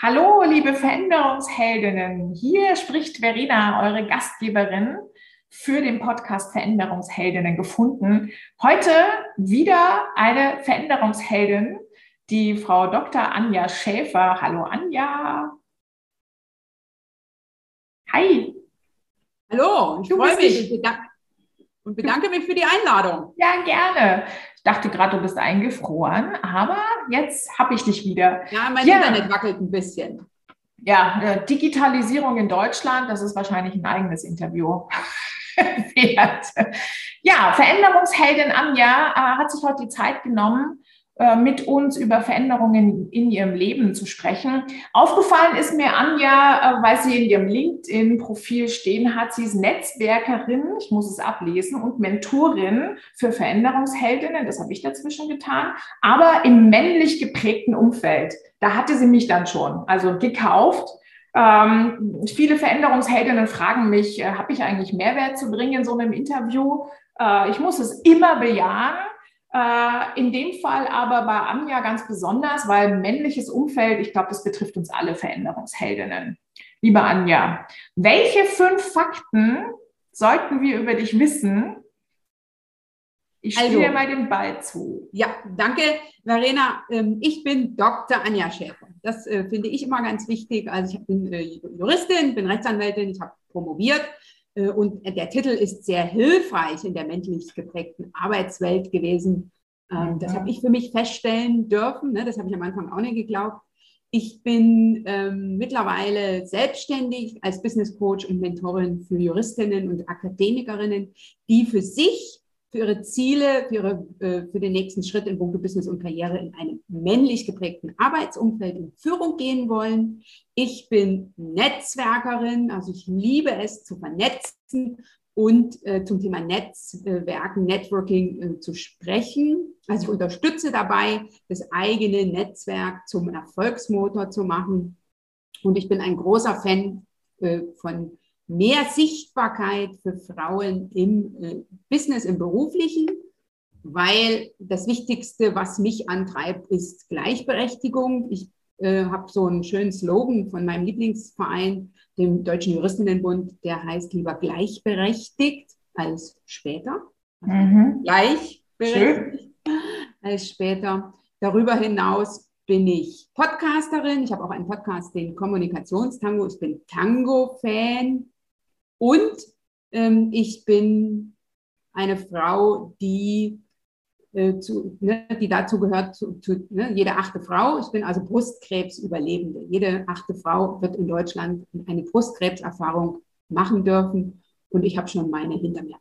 Hallo, liebe Veränderungsheldinnen. Hier spricht Verena, eure Gastgeberin für den Podcast Veränderungsheldinnen gefunden. Heute wieder eine Veränderungsheldin, die Frau Dr. Anja Schäfer. Hallo Anja. Hi. Hallo, ich freue mich und bedanke mich für die Einladung. Ja, gerne. Ich dachte gerade, du bist eingefroren, aber jetzt habe ich dich wieder. Ja, mein ja. Internet wackelt ein bisschen. Ja, äh, Digitalisierung in Deutschland, das ist wahrscheinlich ein eigenes Interview. ja, Veränderungsheldin Anja äh, hat sich heute die Zeit genommen, mit uns über Veränderungen in ihrem Leben zu sprechen. Aufgefallen ist mir Anja, äh, weil sie in ihrem LinkedIn-Profil stehen hat, sie ist Netzwerkerin, ich muss es ablesen, und Mentorin für Veränderungsheldinnen, das habe ich dazwischen getan, aber im männlich geprägten Umfeld. Da hatte sie mich dann schon, also gekauft. Ähm, viele Veränderungsheldinnen fragen mich, äh, habe ich eigentlich Mehrwert zu bringen in so einem Interview? Äh, ich muss es immer bejahen. Äh, in dem Fall aber bei Anja ganz besonders, weil männliches Umfeld, ich glaube, das betrifft uns alle Veränderungsheldinnen. Liebe Anja, welche fünf Fakten sollten wir über dich wissen? Ich spiele also, dir mal den Ball zu. Ja, danke, Verena. Ähm, ich bin Dr. Anja Schäfer. Das äh, finde ich immer ganz wichtig. Also ich bin äh, Juristin, bin Rechtsanwältin, ich habe promoviert und der Titel ist sehr hilfreich in der männlich geprägten Arbeitswelt gewesen. Ähm, das habe ich für mich feststellen dürfen. Ne? Das habe ich am Anfang auch nicht geglaubt. Ich bin ähm, mittlerweile selbstständig als Business Coach und Mentorin für Juristinnen und Akademikerinnen, die für sich für ihre Ziele, für, ihre, äh, für den nächsten Schritt in puncto Business und Karriere in einem männlich geprägten Arbeitsumfeld in Führung gehen wollen. Ich bin Netzwerkerin, also ich liebe es zu vernetzen und äh, zum Thema Netzwerken, Networking äh, zu sprechen. Also ich unterstütze dabei, das eigene Netzwerk zum Erfolgsmotor zu machen. Und ich bin ein großer Fan äh, von mehr Sichtbarkeit für Frauen im äh, Business, im beruflichen, weil das Wichtigste, was mich antreibt, ist Gleichberechtigung. Ich äh, habe so einen schönen Slogan von meinem Lieblingsverein, dem Deutschen Juristinnenbund, der heißt lieber gleichberechtigt als später. Mhm. Gleichberechtigt Schön. als später. Darüber hinaus bin ich Podcasterin. Ich habe auch einen Podcast, den Kommunikationstango. Ich bin Tango-Fan. Und ähm, ich bin eine Frau, die, äh, zu, ne, die dazu gehört, zu, zu, ne, jede achte Frau. Ich bin also Brustkrebsüberlebende. Jede achte Frau wird in Deutschland eine Brustkrebserfahrung machen dürfen. Und ich habe schon meine hinter mir.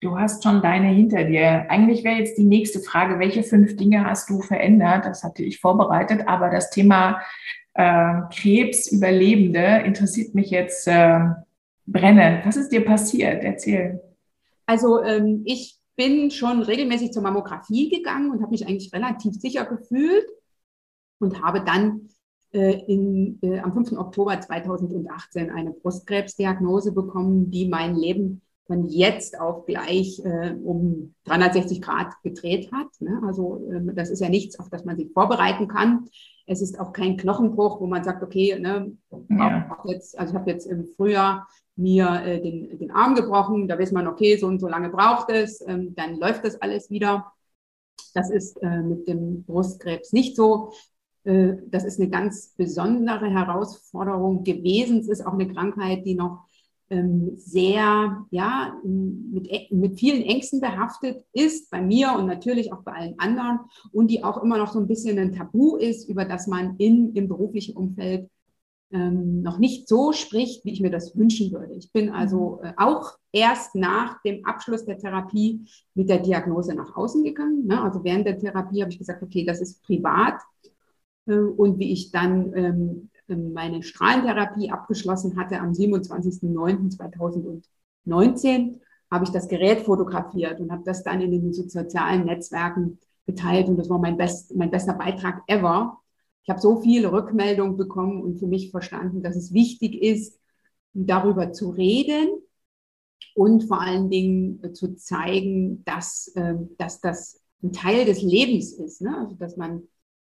Du hast schon deine hinter dir. Eigentlich wäre jetzt die nächste Frage, welche fünf Dinge hast du verändert? Das hatte ich vorbereitet, aber das Thema äh, Krebsüberlebende interessiert mich jetzt äh, brennend. Was ist dir passiert? Erzähl. Also ähm, ich bin schon regelmäßig zur Mammographie gegangen und habe mich eigentlich relativ sicher gefühlt und habe dann äh, in, äh, am 5. Oktober 2018 eine Brustkrebsdiagnose bekommen, die mein Leben von jetzt auf gleich äh, um 360 Grad gedreht hat. Ne? Also äh, das ist ja nichts, auf das man sich vorbereiten kann. Es ist auch kein Knochenbruch, wo man sagt, okay, ne, ja. jetzt, also ich habe jetzt im Frühjahr mir äh, den, den Arm gebrochen. Da weiß man, okay, so und so lange braucht es, ähm, dann läuft das alles wieder. Das ist äh, mit dem Brustkrebs nicht so. Äh, das ist eine ganz besondere Herausforderung gewesen. Es ist auch eine Krankheit, die noch sehr, ja, mit, mit vielen Ängsten behaftet ist, bei mir und natürlich auch bei allen anderen und die auch immer noch so ein bisschen ein Tabu ist, über das man in, im beruflichen Umfeld ähm, noch nicht so spricht, wie ich mir das wünschen würde. Ich bin also mhm. äh, auch erst nach dem Abschluss der Therapie mit der Diagnose nach außen gegangen. Ne? Also während der Therapie habe ich gesagt, okay, das ist privat. Äh, und wie ich dann ähm, ähm meine Strahlentherapie abgeschlossen hatte am 27.09.2019, habe ich das Gerät fotografiert und habe das dann in den sozialen Netzwerken geteilt. Und das war mein, best, mein bester Beitrag ever ich habe so viele Rückmeldungen bekommen und für mich verstanden, dass es wichtig ist, darüber zu reden und vor allen Dingen äh, zu zeigen, dass, ähm, dass das ein Teil des Lebens ist. Ne? Also dass man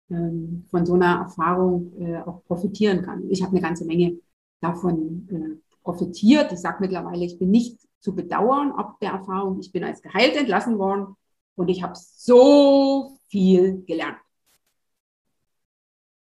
ähm, von so einer Erfahrung äh, auch profitieren kann. Ich habe eine ganze Menge davon äh, profitiert. Ich sage mittlerweile, ich bin nicht zu bedauern ob der Erfahrung. Ich bin als geheilt entlassen worden und ich habe so viel gelernt.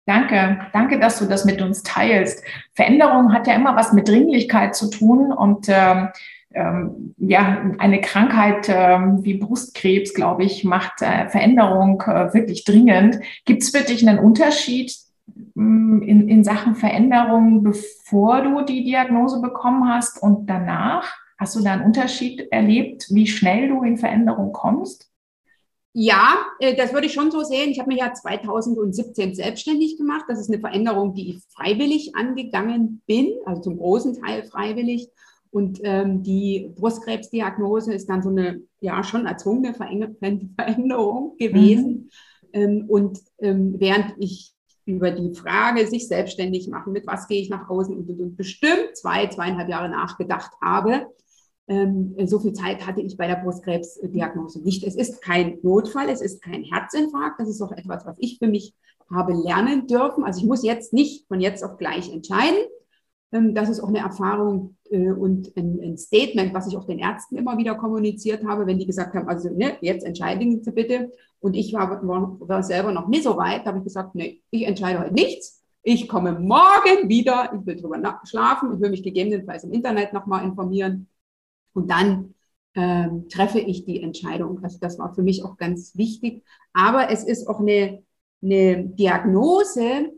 Danke, danke, dass du das mit uns teilst. Veränderung hat ja immer was mit Dringlichkeit zu tun und ähm, ähm, ja, eine Krankheit ähm, wie Brustkrebs, glaube ich, macht äh, Veränderung äh, wirklich dringend. Gibt es für dich einen Unterschied mm, in, in Sachen Veränderung, bevor du die Diagnose bekommen hast und danach? Hast du da einen Unterschied erlebt, wie schnell du in Veränderung kommst? Ja, äh, das würde ich schon so sehen. Ich habe mich ja 2017 selbstständig gemacht. Das ist eine Veränderung, die ich freiwillig angegangen bin, also zum großen Teil freiwillig. Und ähm, die Brustkrebsdiagnose ist dann so eine ja schon erzwungene Veränderung gewesen. Mhm. Ähm, und ähm, während ich über die Frage, sich selbstständig machen, mit was gehe ich nach außen und, und, und bestimmt zwei, zweieinhalb Jahre nachgedacht habe, ähm, so viel Zeit hatte ich bei der Brustkrebsdiagnose nicht. Es ist kein Notfall, es ist kein Herzinfarkt. Das ist auch etwas, was ich für mich habe lernen dürfen. Also ich muss jetzt nicht von jetzt auf gleich entscheiden. Ähm, das ist auch eine Erfahrung äh, und ein, Statement, was ich auch den Ärzten immer wieder kommuniziert habe, wenn die gesagt haben, also ne, jetzt entscheiden Sie bitte. Und ich war, war, selber noch nicht so weit, habe ich gesagt, nee, ich entscheide heute nichts. Ich komme morgen wieder, ich will drüber schlafen, ich will mich gegebenenfalls im Internet nochmal informieren und dann ähm, treffe ich die Entscheidung. Also das war für mich auch ganz wichtig. Aber es ist auch eine, eine Diagnose,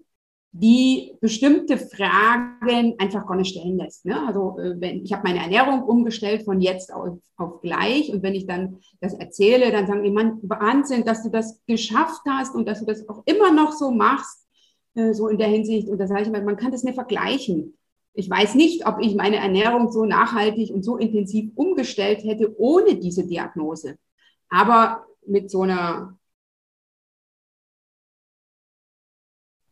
die bestimmte Fragen einfach gar nicht stellen lässt. Ne? Also äh, wenn ich habe meine Ernährung umgestellt von jetzt auf, auf gleich und wenn ich dann das erzähle, dann sagen die, man Wahnsinn, dass du das geschafft hast und dass du das auch immer noch so machst, äh, so in der Hinsicht. Und da sage ich immer, man kann das nicht vergleichen. Ich weiß nicht, ob ich meine Ernährung so nachhaltig und so intensiv umgestellt hätte ohne diese Diagnose. Aber mit so einer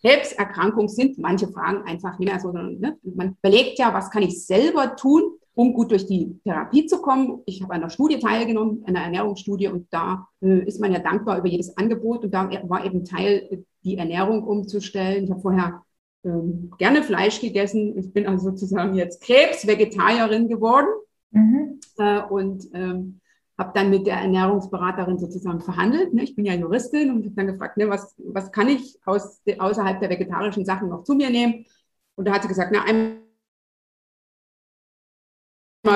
Krebserkrankung sind manche Fragen einfach nicht mehr so. Ne? Man überlegt ja, was kann ich selber tun, um gut durch die Therapie zu kommen. Ich habe an einer Studie teilgenommen, einer Ernährungsstudie, und da äh, ist man ja dankbar über jedes Angebot. Und da war eben Teil, die Ernährung umzustellen. Ich habe vorher ähm, gerne Fleisch gegessen. Ich bin also sozusagen jetzt Krebs-Vegetarierin geworden mhm. äh, und ähm, habe dann mit der Ernährungsberaterin sozusagen verhandelt. Ne? Ich bin ja Juristin und habe dann gefragt, ne, was, was kann ich aus, außerhalb der vegetarischen Sachen noch zu mir nehmen? Und da hat sie gesagt, na, einmal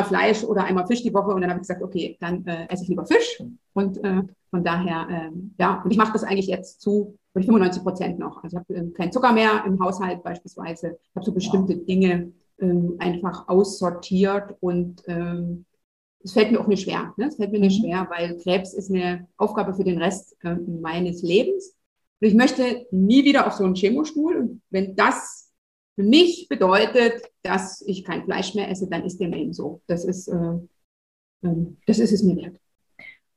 Fleisch oder einmal Fisch die Woche. Und dann habe ich gesagt, okay, dann äh, esse ich lieber Fisch. Und äh, von daher, äh, ja, und ich mache das eigentlich jetzt zu 95 Prozent noch. Also ich habe ähm, keinen Zucker mehr im Haushalt beispielsweise. Ich habe so bestimmte. Dinge ähm, einfach aussortiert und ähm, es fällt mir auch nicht schwer. Ne? Es fällt mir nicht mhm. schwer, weil Krebs ist eine Aufgabe für den Rest äh, meines Lebens. Und ich möchte nie wieder auf so einen Chemostuhl. Und wenn das für mich bedeutet, dass ich kein Fleisch mehr esse, dann ist dem eben so. Das ist, äh, äh, das ist es mir wert.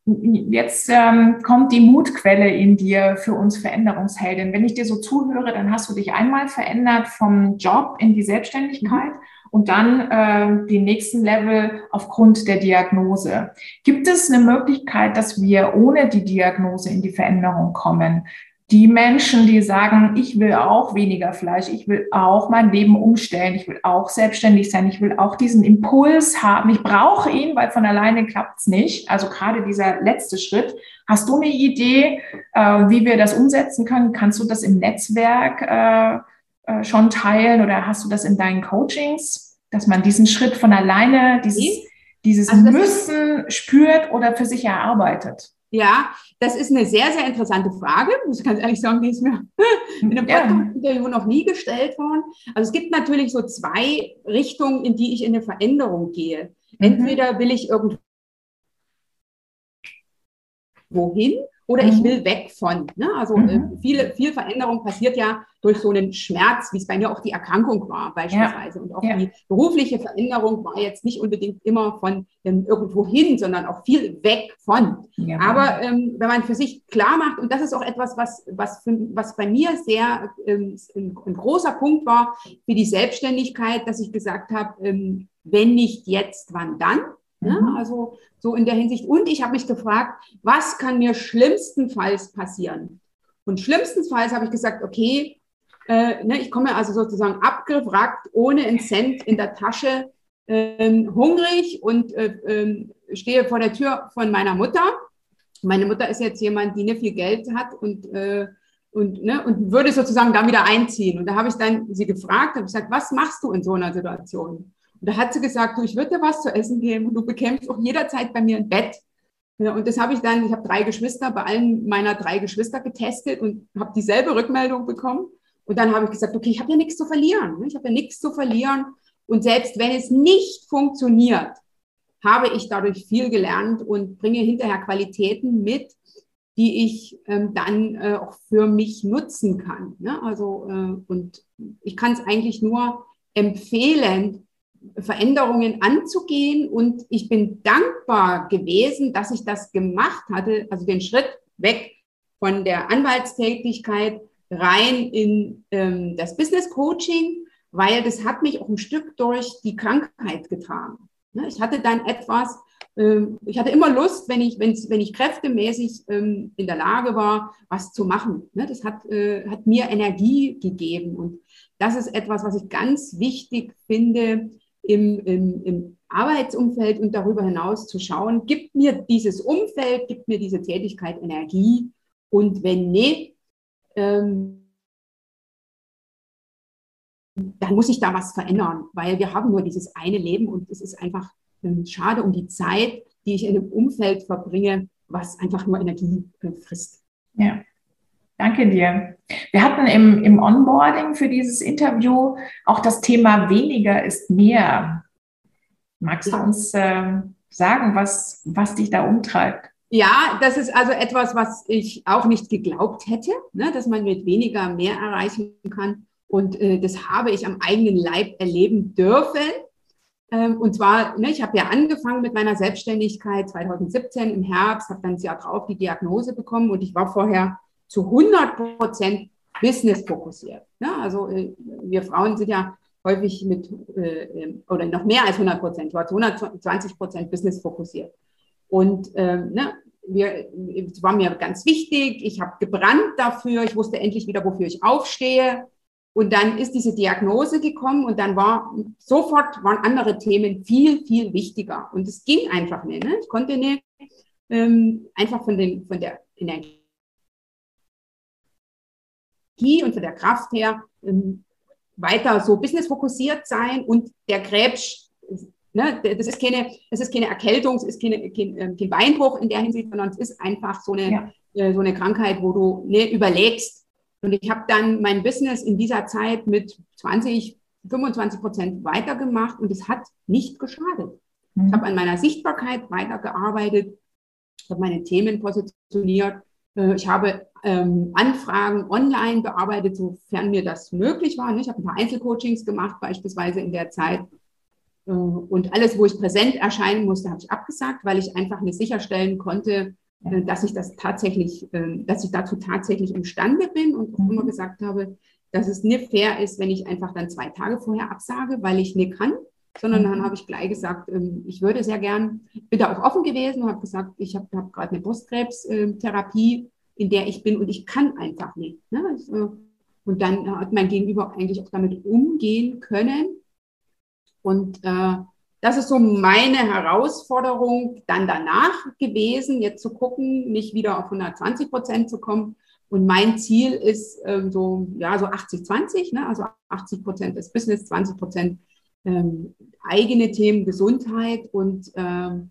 Jetzt ähm, kommt die Mutquelle in dir für uns Veränderungsheldin. Wenn ich dir so zuhöre, dann hast du dich einmal verändert vom Job in die Selbstständigkeit mhm. Und dann äh, den nächsten Level aufgrund der Diagnose. Gibt es eine Möglichkeit, dass wir ohne die Diagnose in die Veränderung kommen? die Menschen, die sagen, ich will auch weniger Fleisch, ich will auch mein Leben umstellen, ich will auch selbstständig sein, ich will auch diesen Impuls haben, ich brauche ihn, weil von alleine klappt es nicht. Also gerade dieser letzte Schritt. Hast du eine Idee, äh, wie wir das umsetzen können? Kannst du das im Netzwerk äh, äh, schon teilen oder hast du das in deinen Coachings, dass man diesen Schritt von alleine, dieses, dieses also Müssen spürt oder für sich erarbeitet? Ja, das ist eine sehr, sehr interessante Frage. Muss ich ganz ehrlich sagen, die ist mir in einem Podcast-Interview noch nie gestellt worden. Also es gibt natürlich so zwei Richtungen, in die ich in eine Veränderung gehe. Mhm. Entweder will ich irgendwo hin oder mhm. ich will weg von. Ne? Also mhm. äh, viele, viel Veränderung passiert ja durch so einen Schmerz, wie es bei mir auch die Erkrankung war beispielsweise. Ja. Und auch ja. die berufliche Veränderung war jetzt nicht unbedingt immer von ähm, irgendwo hin, sondern auch viel weg von. Ja. Aber ähm, wenn man für sich klar macht, und das ist auch etwas, was, was, für, was bei mir sehr ähm, ein, ein, großer Punkt war für die Selbstständigkeit, dass ich gesagt habe, ähm, wenn nicht jetzt, wann dann? Ne? Mhm. Also so in der Hinsicht. Und ich habe mich gefragt, was kann mir schlimmstenfalls passieren? Und schlimmstenfalls habe ich gesagt, okay, äh, ne, ich komme also sozusagen abgewrackt, ohne einen Cent in der Tasche, äh, hungrig und äh, ähm, stehe vor der Tür von meiner Mutter. Meine Mutter ist jetzt jemand, die nicht viel Geld hat und, äh, und, ne, und würde sozusagen da wieder einziehen. Und da habe ich dann sie gefragt, habe gesagt, was machst du in so einer Situation? Und da hat sie gesagt, du, ich würde dir was zu essen geben und du bekämpfst auch jederzeit bei mir ein Bett. Ja, und das habe ich dann, ich habe drei Geschwister, bei allen meiner drei Geschwister getestet und habe dieselbe Rückmeldung bekommen. Und dann habe ich gesagt, okay, ich habe ja nichts zu verlieren. Ne? Ich habe ja nichts zu verlieren. Und selbst wenn es nicht funktioniert, habe ich dadurch viel gelernt und bringe hinterher Qualitäten mit, die ich ähm, dann äh, auch für mich nutzen kann. Ne? Also, äh, und ich kann es eigentlich nur empfehlen, Veränderungen anzugehen. Und ich bin dankbar gewesen, dass ich das gemacht hatte, also den Schritt weg von der Anwaltstätigkeit rein in ähm, das Business Coaching, weil das hat mich auch ein Stück durch die Krankheit getragen. Ne, ich hatte dann etwas, ähm, ich hatte immer Lust, wenn ich, wenn ich kräftemäßig ähm, in der Lage war, was zu machen. Ne, das hat, äh, hat mir Energie gegeben. Und das ist etwas, was ich ganz wichtig finde im, im, im Arbeitsumfeld und darüber hinaus zu schauen, gibt mir dieses Umfeld, gibt mir diese Tätigkeit Energie? Und wenn nicht, ähm, dann muss ich da was verändern, weil wir haben nur dieses eine Leben und es ist einfach ähm, schade um die Zeit, die ich in einem Umfeld verbringe, was einfach nur Energie äh, frisst. Ja. Danke dir. Wir hatten im, im Onboarding für dieses Interview auch das Thema weniger ist mehr. Magst du uns äh, sagen, was, was dich da umtreibt? Ja, das ist also etwas, was ich auch nicht geglaubt hätte, ne, dass man mit weniger mehr erreichen kann. Und äh, das habe ich am eigenen Leib erleben dürfen. Ähm, und zwar, ne, ich habe ja angefangen mit meiner Selbstständigkeit 2017 im Herbst, habe dann das Jahr drauf die Diagnose bekommen und ich war vorher zu 100 Prozent Business fokussiert. Ne? Also äh, wir Frauen sind ja häufig mit, äh, ähm, oder noch mehr als 100 Prozent, zu 120 Prozent Business fokussiert. Und ähm, ne, wir, es war mir ganz wichtig, ich habe gebrannt dafür, ich wusste endlich wieder, wofür ich aufstehe. Und dann ist diese Diagnose gekommen und dann war sofort waren andere Themen viel, viel wichtiger. Und es ging einfach nicht. Ne? Ich konnte nicht ähm, einfach von, den, von der Energie und von der Kraft her ähm, weiter so businessfokussiert sein und der Krebs Ne, das, ist keine, das ist keine Erkältung, es ist keine, kein, ähm, kein Beinbruch in der Hinsicht, sondern es ist einfach so eine, ja. äh, so eine Krankheit, wo du ne, überlegst. Und ich habe dann mein Business in dieser Zeit mit 20, 25 Prozent weitergemacht und es hat nicht geschadet. Mhm. Ich habe an meiner Sichtbarkeit weitergearbeitet, habe meine Themen positioniert. Äh, ich habe ähm, Anfragen online bearbeitet, sofern mir das möglich war. Ich habe ein paar Einzelcoachings gemacht, beispielsweise in der Zeit. Äh, und alles, wo ich präsent erscheinen musste, habe ich abgesagt, weil ich einfach nicht sicherstellen konnte, äh, dass ich das tatsächlich, ähm, dass ich dazu tatsächlich imstande bin und auch immer mhm. gesagt habe, dass es nicht fair ist, wenn ich einfach dann zwei Tage vorher absage, weil ich nicht kann, sondern dann mhm. habe ich gleich gesagt, ähm, ich würde sehr gern, bin da auch offen gewesen und habe gesagt, ich habe hab gerade eine Brustkrebstherapie, in der ich bin und ich kann einfach nicht. Ne? Also, und dann hat mein Gegenüber eigentlich auch damit umgehen können und äh, das ist so meine Herausforderung dann danach gewesen, jetzt zu gucken, nicht wieder auf 120 Prozent zu kommen. Und mein Ziel ist ähm, so, ja, so 80-20, ne? also 80 Prozent ist Business, 20 Prozent ähm, eigene Themen, Gesundheit. Und ähm,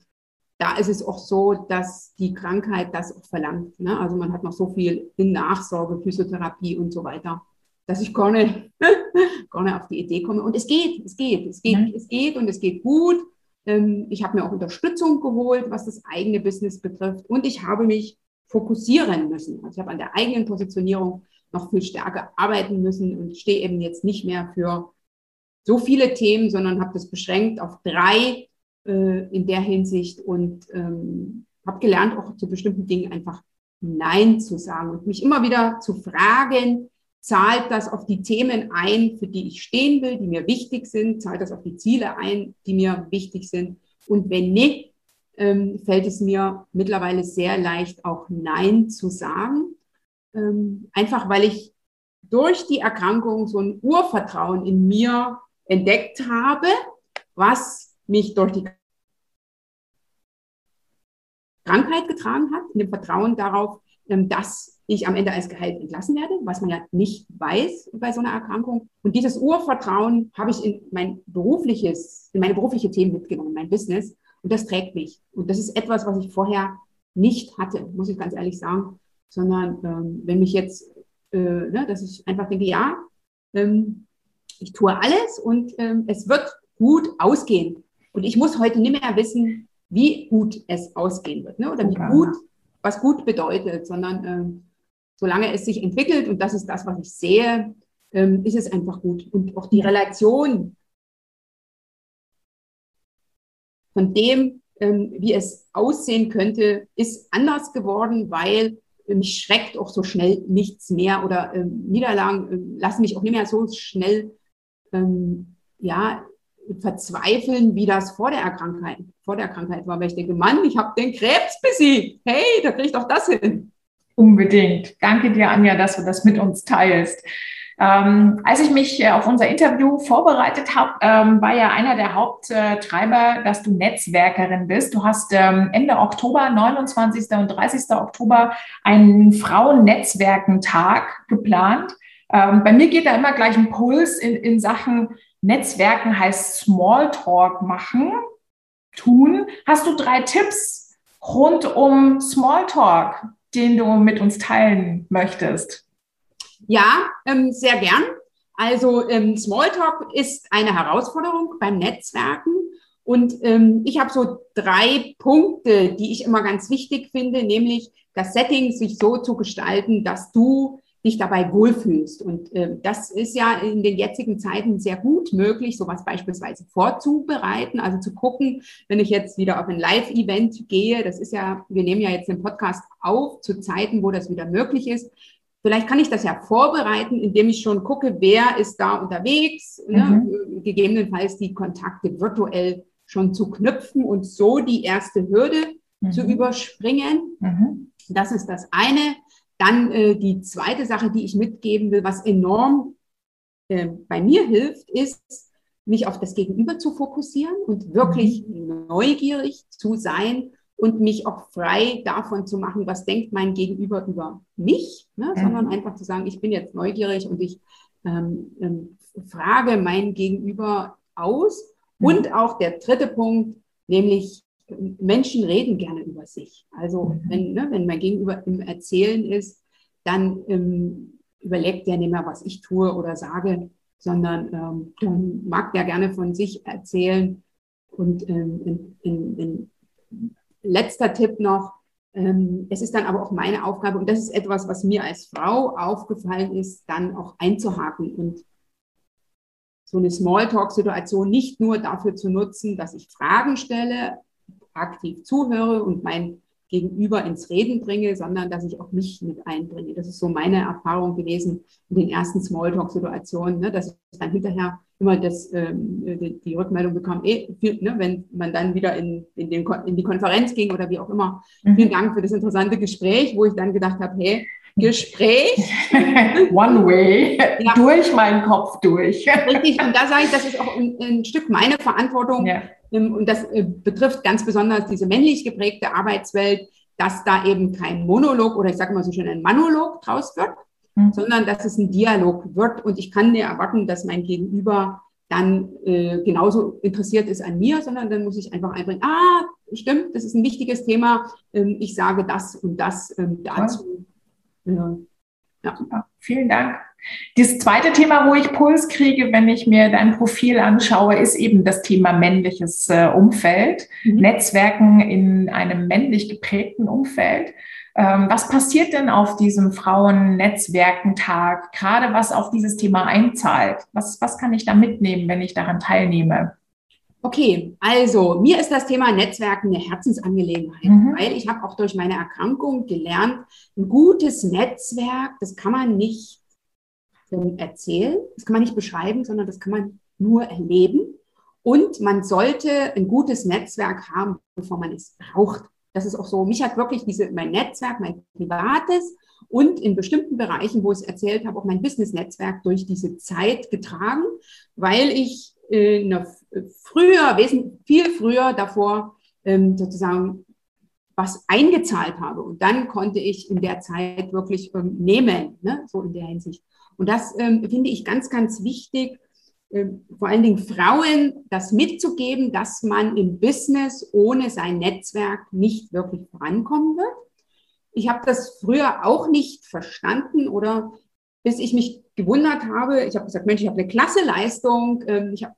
da ist es auch so, dass die Krankheit das auch verlangt. Ne? Also man hat noch so viel in Nachsorge, Physiotherapie und so weiter dass ich gar nicht, gar nicht auf die Idee komme. Und es geht, es geht, es geht, ja. es geht und es geht gut. Ähm, ich habe mir auch Unterstützung geholt, was das eigene Business betrifft. Und ich habe mich fokussieren müssen. Also ich habe an der eigenen Positionierung noch viel stärker arbeiten müssen und stehe eben jetzt nicht mehr für so viele Themen, sondern habe das beschränkt auf drei äh, in der Hinsicht und ähm, habe gelernt, auch zu bestimmten Dingen einfach Nein zu sagen und mich immer wieder zu fragen, zahlt das auf die Themen ein, für die ich stehen will, die mir wichtig sind, zahlt das auf die Ziele ein, die mir wichtig sind. Und wenn nicht, ähm, fällt es mir mittlerweile sehr leicht, auch Nein zu sagen. ähm, einfach weil ich durch die Erkrankung so ein Urvertrauen in mir entdeckt habe, was mich durch die Krankheit getragen hat, in dem Vertrauen darauf, ähm, dass ich am Ende als geheilt entlassen werde, was man ja nicht weiß bei so einer Erkrankung. Und dieses Urvertrauen habe ich in mein berufliches, in meine berufliche Themen mitgenommen, mein Business. Und das trägt mich. Und das ist etwas, was ich vorher nicht hatte, muss ich ganz ehrlich sagen. Sondern ähm, wenn mich jetzt, äh, ne, dass ich einfach denke, ja, ähm, ich tue alles und ähm, es wird gut ausgehen. Und ich muss heute nicht mehr wissen, wie gut es ausgehen wird, ne? oder wie gut, was gut bedeutet, sondern ähm, solange es sich entwickelt und das ist das, was ich sehe, ähm, ist es einfach gut. Und auch die Relation von dem, ähm, wie es aussehen könnte, ist anders geworden, weil mich schreckt auch so schnell nichts mehr oder ähm, Niederlagen äh, lassen mich auch nicht mehr so schnell ähm, ja, verzweifeln, wie das vor der Krankheit, vor der Krankheit war. Weil ich denke, Mann, ich habe den Krebs besiegt. Hey, da kriege ich doch das hin. Unbedingt. Danke dir, Anja, dass du das mit uns teilst. Ähm, als ich mich äh, auf unser Interview vorbereitet habe, ähm, war ja einer der Haupttreiber, dass du Netzwerkerin bist. Du hast ähm, Ende Oktober, 29. und 30. Oktober, einen Frauennetzwerkentag geplant. Ähm, bei mir geht da immer gleich ein Puls in, in Sachen Netzwerken heißt Smalltalk machen, tun. Hast du drei Tipps rund um Smalltalk, den du mit uns teilen möchtest? Ja, ähm, sehr gern. Also ähm, Smalltalk ist eine Herausforderung beim Netzwerken. Und ähm, ich habe so drei Punkte, die ich immer ganz wichtig finde, nämlich das Setting sich so zu gestalten, dass du dich dabei wohlfühlst. Und äh, das ist ja in den jetzigen Zeiten sehr gut möglich, sowas beispielsweise vorzubereiten, also zu gucken, wenn ich jetzt wieder auf ein Live-Event gehe, das ist ja, wir nehmen ja jetzt den Podcast auf zu Zeiten, wo das wieder möglich ist. Vielleicht kann ich das ja vorbereiten, indem ich schon gucke, wer ist da unterwegs, ne? mhm. ne? gegebenenfalls die Kontakte virtuell schon zu knüpfen und so die erste Hürde mhm. zu überspringen. Mhm. Das ist das eine. Dann äh, die zweite Sache, die ich mitgeben will, was enorm äh, bei mir hilft, ist, mich auf das Gegenüber zu fokussieren und wirklich mhm. neugierig zu sein und mich auch frei davon zu machen, was denkt mein Gegenüber über mich, ne? mhm. sondern einfach zu sagen, ich bin jetzt neugierig und ich ähm, ähm, frage mein Gegenüber aus. Mhm. Und auch der dritte Punkt, nämlich Menschen reden gerne über sich. Also mhm. wenn, ne, wenn mein Gegenüber im Erzählen ist, dann ähm, überlegt der nicht mehr, was ich tue oder sage, sondern ähm, dann mag der gerne von sich erzählen. Und ähm, in, in, in letzter Tipp noch, ähm, es ist dann aber auch meine Aufgabe, und das ist etwas, was mir als Frau aufgefallen ist, dann auch einzuhaken und so eine Smalltalk-Situation nicht nur dafür zu nutzen, dass ich Fragen stelle, aktiv zuhöre und mein Gegenüber ins Reden bringe, sondern dass ich auch mich mit einbringe. Das ist so meine Erfahrung gewesen in den ersten Smalltalk-Situationen, ne, dass ich dann hinterher immer das, ähm, die, die, Rückmeldung bekam, eh, viel, ne, wenn man dann wieder in, in, den, in die Konferenz ging oder wie auch immer. Mhm. Vielen Dank für das interessante Gespräch, wo ich dann gedacht habe, hey, Gespräch. One way, ja. durch meinen Kopf durch. Richtig, und da sage ich, das ist auch ein, ein Stück meine Verantwortung. Ja. Ähm, und das äh, betrifft ganz besonders diese männlich geprägte Arbeitswelt, dass da eben kein Monolog oder ich sage mal so schön ein Monolog draus wird, mhm. sondern dass es ein Dialog wird. Und ich kann nicht erwarten, dass mein Gegenüber dann äh, genauso interessiert ist an mir, sondern dann muss ich einfach einbringen, ah, stimmt, das ist ein wichtiges Thema, ähm, ich sage das und das ähm, dazu. Ja. Ja. Vielen Dank. Das zweite Thema, wo ich Puls kriege, wenn ich mir dein Profil anschaue, ist eben das Thema männliches äh, Umfeld, mhm. Netzwerken in einem männlich geprägten Umfeld. Ähm, was passiert denn auf diesem Frauennetzwerkentag, gerade was auf dieses Thema einzahlt? Was, was kann ich da mitnehmen, wenn ich daran teilnehme? Okay, also mir ist das Thema Netzwerken eine Herzensangelegenheit, mhm. weil ich habe auch durch meine Erkrankung gelernt, ein gutes Netzwerk, das kann man nicht erzählen, das kann man nicht beschreiben, sondern das kann man nur erleben. Und man sollte ein gutes Netzwerk haben, bevor man es braucht. Das ist auch so, mich hat wirklich diese, mein Netzwerk, mein privates und in bestimmten Bereichen, wo ich es erzählt habe, auch mein Business-Netzwerk durch diese Zeit getragen, weil ich äh, früher, wesentlich viel früher davor ähm, sozusagen was eingezahlt habe. Und dann konnte ich in der Zeit wirklich ähm, nehmen, ne? so in der Hinsicht. Und das ähm, finde ich ganz, ganz wichtig, ähm, vor allen Dingen Frauen das mitzugeben, dass man im Business ohne sein Netzwerk nicht wirklich vorankommen wird. Ich habe das früher auch nicht verstanden oder bis ich mich gewundert habe. Ich habe gesagt, Mensch, ich habe eine klasse Leistung. Ähm, ich habe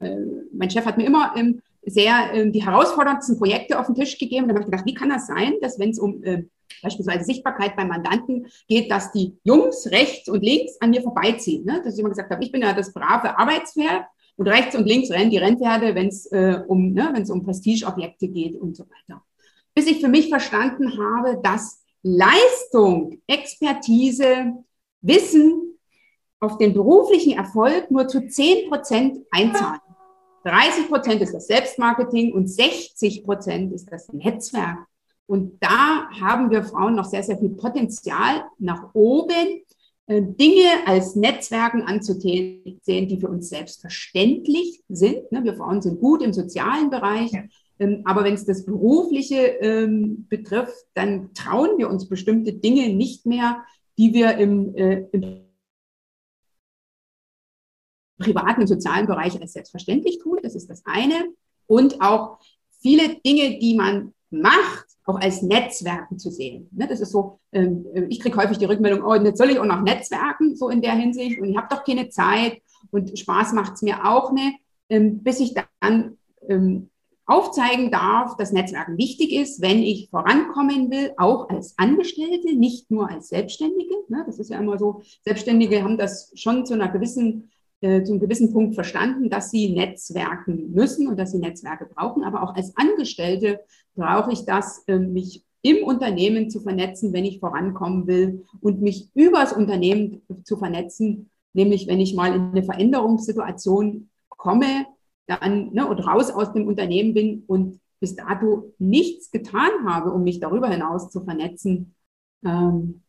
äh, mein Chef hat mir immer ähm, sehr ähm, die herausforderndsten Projekte auf den Tisch gegeben. Und dann habe ich gedacht, wie kann das sein, dass wenn es um äh, beispielsweise Sichtbarkeit beim Mandanten geht, dass die Jungs rechts und links an mir vorbeiziehen. Ne? Dass ich immer gesagt habe, ich bin ja das brave Arbeitspferd und rechts und links rennen die Rennpferde, wenn es äh, um, ne, wenn's um Prestigeobjekte geht und so weiter. Bis ich für mich verstanden habe, dass Leistung, Expertise, Wissen auf den beruflichen Erfolg nur zu 10 Prozent einzahlen. 30 Prozent ist das Selbstmarketing und 60 Prozent ist das Netzwerk. Und da haben wir Frauen noch sehr, sehr viel Potenzial nach oben, äh, Dinge als Netzwerken anzusehen, die für uns selbstverständlich sind. Ne, wir Frauen sind gut im sozialen Bereich. Ähm, aber wenn es das Berufliche ähm, betrifft, dann trauen wir uns bestimmte Dinge nicht mehr, die wir im, äh, im privaten und sozialen Bereich als selbstverständlich tun. Das ist das eine. Und auch viele Dinge, die man macht, auch als Netzwerken zu sehen. Ne, das ist so, ähm, ich kriege häufig die Rückmeldung, oh, jetzt soll ich auch noch Netzwerken, so in der Hinsicht, und ich habe doch keine Zeit und Spaß macht es mir auch nicht, ähm, bis ich dann ähm, aufzeigen darf, dass Netzwerken wichtig ist, wenn ich vorankommen will, auch als Angestellte, nicht nur als Selbstständige. Ne, das ist ja immer so, Selbstständige haben das schon zu einer gewissen äh, zu einem gewissen Punkt verstanden, dass sie Netzwerken müssen und dass sie Netzwerke brauchen. Aber auch als Angestellte brauche ich das, äh, mich im Unternehmen zu vernetzen, wenn ich vorankommen will und mich übers Unternehmen zu vernetzen, nämlich wenn ich mal in eine Veränderungssituation komme, dann ne, und raus aus dem Unternehmen bin und bis dato nichts getan habe, um mich darüber hinaus zu vernetzen, ähm,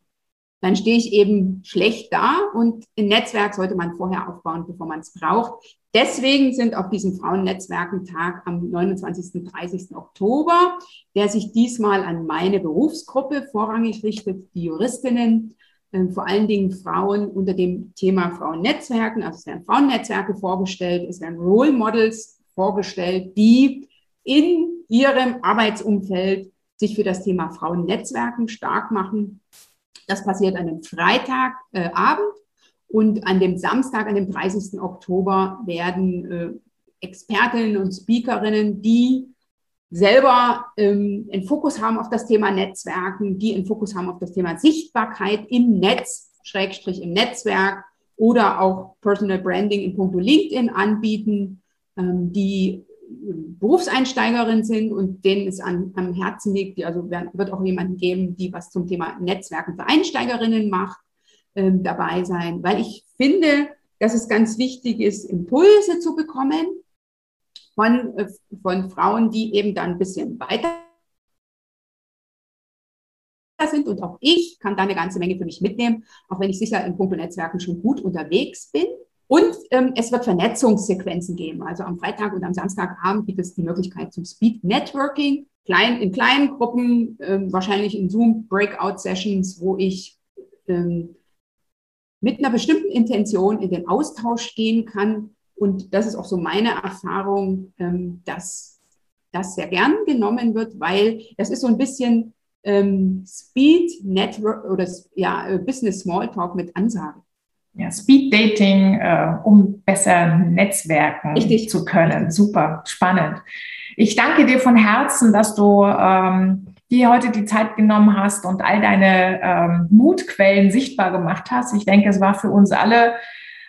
dann stehe ich eben schlecht da und ein Netzwerk sollte man vorher aufbauen, bevor man es braucht. Deswegen sind auf diesem Frauennetzwerkentag am 29. und 30. Oktober, der sich diesmal an meine Berufsgruppe vorrangig richtet, die Juristinnen, äh, vor allen Dingen Frauen unter dem Thema Frauennetzwerken. Also es werden Frauennetzwerke vorgestellt, es werden Role Models vorgestellt, die in ihrem Arbeitsumfeld sich für das Thema Frauennetzwerken stark machen das passiert an dem Freitagabend äh, und an dem Samstag, an dem 30. Oktober werden äh, Expertinnen und Speakerinnen, die selber ähm, einen Fokus haben auf das Thema Netzwerken, die einen Fokus haben auf das Thema Sichtbarkeit im Netz, Schrägstrich im Netzwerk oder auch Personal Branding in puncto LinkedIn anbieten, ähm, die Berufseinsteigerin sind und denen es an, am Herzen liegt. Also wird auch jemanden geben, die was zum Thema Netzwerken für Einsteigerinnen macht, äh, dabei sein, weil ich finde, dass es ganz wichtig ist, Impulse zu bekommen von, äh, von Frauen, die eben dann ein bisschen weiter sind und auch ich kann da eine ganze Menge für mich mitnehmen, auch wenn ich sicher in Punkt Netzwerken schon gut unterwegs bin. Und ähm, es wird Vernetzungssequenzen geben. Also am Freitag und am Samstagabend gibt es die Möglichkeit zum Speed Networking, klein, in kleinen Gruppen, ähm, wahrscheinlich in Zoom Breakout Sessions, wo ich ähm, mit einer bestimmten Intention in den Austausch gehen kann. Und das ist auch so meine Erfahrung, ähm, dass das sehr gern genommen wird, weil das ist so ein bisschen ähm, Speed Network oder ja, äh, Business Smalltalk mit Ansage ja, Speed Dating, äh, um besser netzwerken Richtig. zu können. Super, spannend. Ich danke dir von Herzen, dass du ähm, dir heute die Zeit genommen hast und all deine ähm, Mutquellen sichtbar gemacht hast. Ich denke, es war für uns alle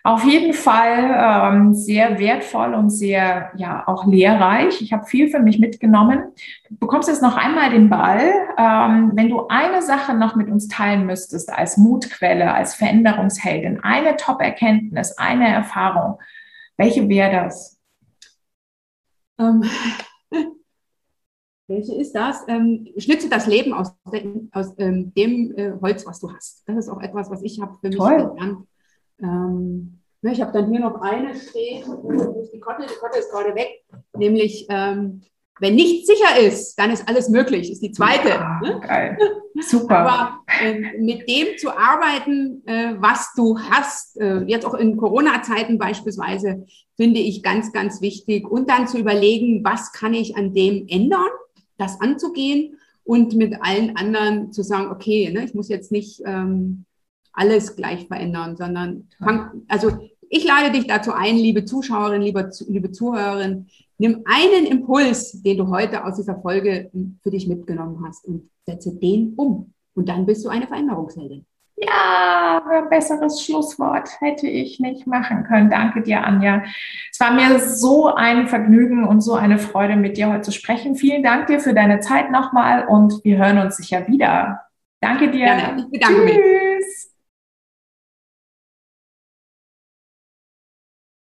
auf jeden Fall ähm, sehr wertvoll und sehr, ja, auch lehrreich. Ich habe viel für mich mitgenommen. Du bekommst jetzt noch einmal den Ball. Ähm, wenn du eine Sache noch mit uns teilen müsstest als Mutquelle, als Veränderungsheldin, eine Top-Erkenntnis, eine Erfahrung, welche wäre das? Ähm, Welche ist das? Ähm, schnitze das Leben aus, de, aus ähm, dem äh, Holz, was du hast. Das ist auch etwas, was ich habe für mich Toll. gelernt. Ähm, ne, ich habe dann hier noch eine stehen, wo ist die Kotte? Die Kotte ist gerade weg, nämlich ähm, wenn nichts sicher ist, dann ist alles möglich, ist die zweite. Ja, ne? Geil. Super. Aber äh, mit dem zu arbeiten, äh, was du hast, äh, jetzt auch in Corona-Zeiten beispielsweise, finde ich ganz, ganz wichtig. Und dann zu überlegen, was kann ich an dem ändern, das anzugehen und mit allen anderen zu sagen, okay, ne, ich muss jetzt nicht ähm, alles gleich verändern, sondern fang, also ich lade dich dazu ein, liebe Zuschauerin, liebe, liebe Zuhörerin, nimm einen Impuls, den du heute aus dieser Folge für dich mitgenommen hast und setze den um. Und dann bist du eine Veränderungsheldin. Ja, ein besseres Schlusswort hätte ich nicht machen können. Danke dir, Anja. Es war mir so ein Vergnügen und so eine Freude, mit dir heute zu sprechen. Vielen Dank dir für deine Zeit nochmal und wir hören uns sicher wieder. Danke dir. Gerne. Ich bedanke Tschüss. mich.